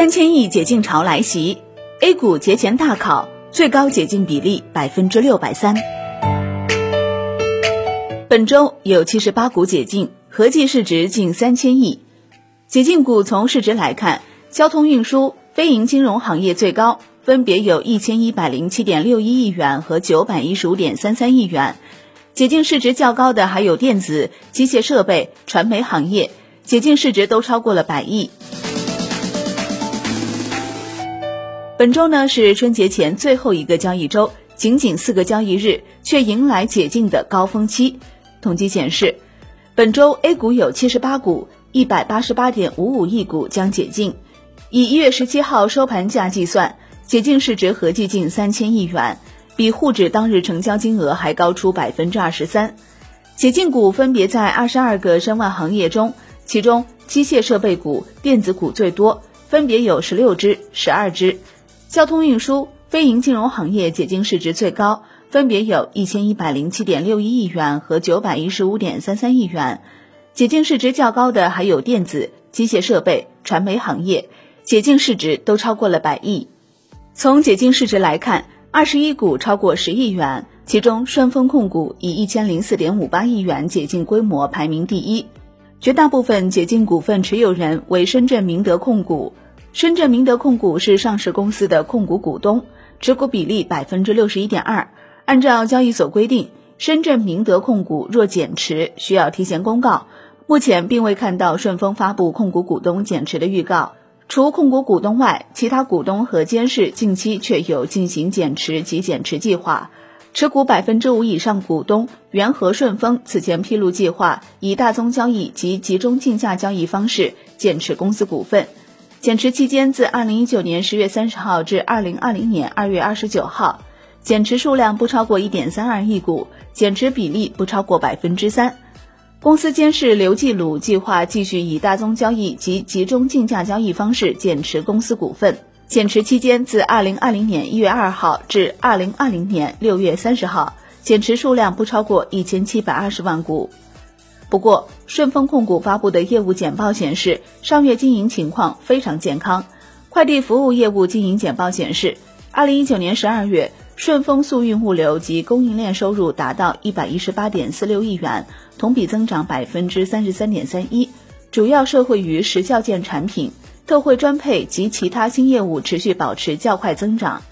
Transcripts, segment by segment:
三千亿解禁潮来袭，A 股节前大考，最高解禁比例百分之六百三。本周有七十八股解禁，合计市值近三千亿。解禁股从市值来看，交通运输、非银金融行业最高，分别有一千一百零七点六一亿元和九百一十五点三三亿元。解禁市值较高的还有电子、机械设备、传媒行业，解禁市值都超过了百亿。本周呢是春节前最后一个交易周，仅仅四个交易日，却迎来解禁的高峰期。统计显示，本周 A 股有七十八股，一百八十八点五五亿股将解禁。以一月十七号收盘价计算，解禁市值合计近三千亿元，比沪指当日成交金额还高出百分之二十三。解禁股分别在二十二个申万行业中，其中机械设备股、电子股最多，分别有十六只、十二只。交通运输、非银金融行业解禁市值最高，分别有一千一百零七点六一亿元和九百一十五点三三亿元。解禁市值较高的还有电子、机械设备、传媒行业，解禁市值都超过了百亿。从解禁市值来看，二十一股超过十亿元，其中顺丰控股以一千零四点五八亿元解禁规模排名第一。绝大部分解禁股份持有人为深圳明德控股。深圳明德控股是上市公司的控股股东，持股比例百分之六十一点二。按照交易所规定，深圳明德控股若减持，需要提前公告。目前并未看到顺丰发布控股股东减持的预告。除控股股东外，其他股东和监事近期却有进行减持及减持计划。持股百分之五以上股东元和顺丰此前披露计划，以大宗交易及集中竞价交易方式减持公司股份。减持期间自二零一九年十月三十号至二零二零年二月二十九号，减持数量不超过一点三二亿股，减持比例不超过百分之三。公司监事刘继鲁计划继续以大宗交易及集中竞价交易方式减持公司股份。减持期间自二零二零年一月二号至二零二零年六月三十号，减持数量不超过一千七百二十万股。不过，顺丰控股发布的业务简报显示，上月经营情况非常健康。快递服务业务经营简报显示，二零一九年十二月，顺丰速运物流及供应链收入达到一百一十八点四六亿元，同比增长百分之三十三点三一，主要受惠于时效件产品、特惠专配及其他新业务持续保持较快增长。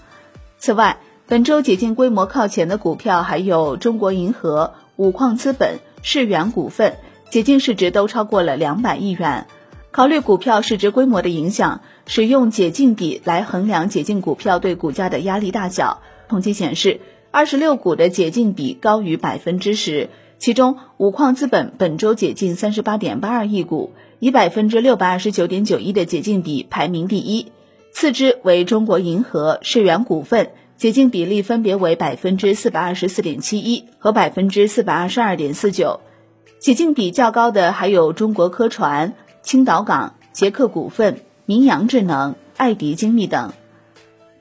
此外，本周解禁规模靠前的股票还有中国银河、五矿资本。世源股份解禁市值都超过了两百亿元。考虑股票市值规模的影响，使用解禁比来衡量解禁股票对股价的压力大小。统计显示，二十六股的解禁比高于百分之十，其中五矿资本本周解禁三十八点八二亿股，以百分之六百二十九点九一的解禁比排名第一，次之为中国银河、世源股份。解禁比例分别为百分之四百二十四点七一和百分之四百二十二点四九，解禁比较高的还有中国科传、青岛港、捷克股份、明阳智能、爱迪精密等。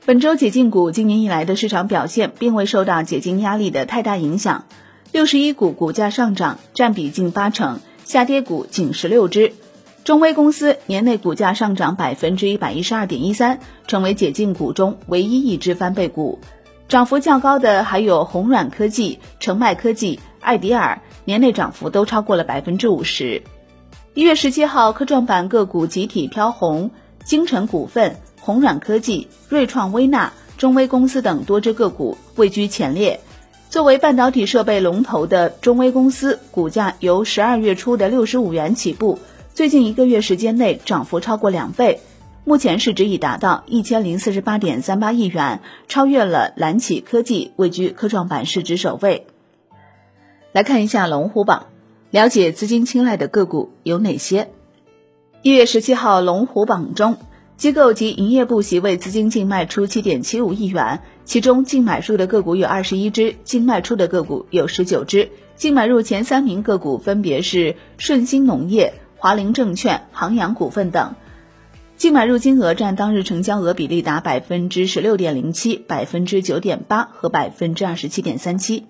本周解禁股今年以来的市场表现并未受到解禁压力的太大影响，六十一股股价上涨，占比近八成，下跌股仅十六只。中微公司年内股价上涨百分之一百一十二点一三，成为解禁股中唯一一只翻倍股。涨幅较高的还有红软科技、成迈科技、艾迪尔，年内涨幅都超过了百分之五十。一月十七号，科创板个股集体飘红，金城股份、红软科技、瑞创微纳、中微公司等多只个股位居前列。作为半导体设备龙头的中微公司，股价由十二月初的六十五元起步。最近一个月时间内涨幅超过两倍，目前市值已达到一千零四十八点三八亿元，超越了蓝启科技，位居科创板市值首位。来看一下龙虎榜，了解资金青睐的个股有哪些？一月十七号龙虎榜中，机构及营业部席位资金净卖出七点七五亿元，其中净买入的个股有二十一只，净卖出的个股有十九只，净买入前三名个股分别是顺鑫农业。华林证券、杭洋股份等，净买入金额占当日成交额比例达百分之十六点零七、百分之九点八和百分之二十七点三七。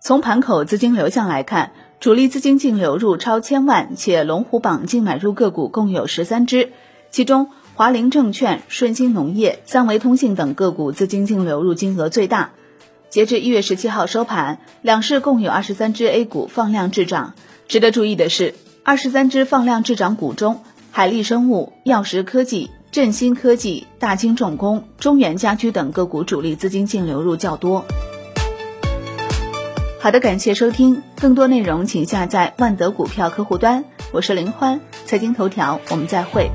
从盘口资金流向来看，主力资金净流入超千万，且龙虎榜净买入个股共有十三只，其中华林证券、顺鑫农业、三维通信等个股资金净流入金额最大。截至一月十七号收盘，两市共有二十三只 A 股放量滞涨。值得注意的是，二十三只放量滞涨股中，海力生物、药石科技、振兴科技、大金重工、中原家居等个股主力资金净流入较多。好的，感谢收听，更多内容请下载万德股票客户端。我是林欢，财经头条，我们再会。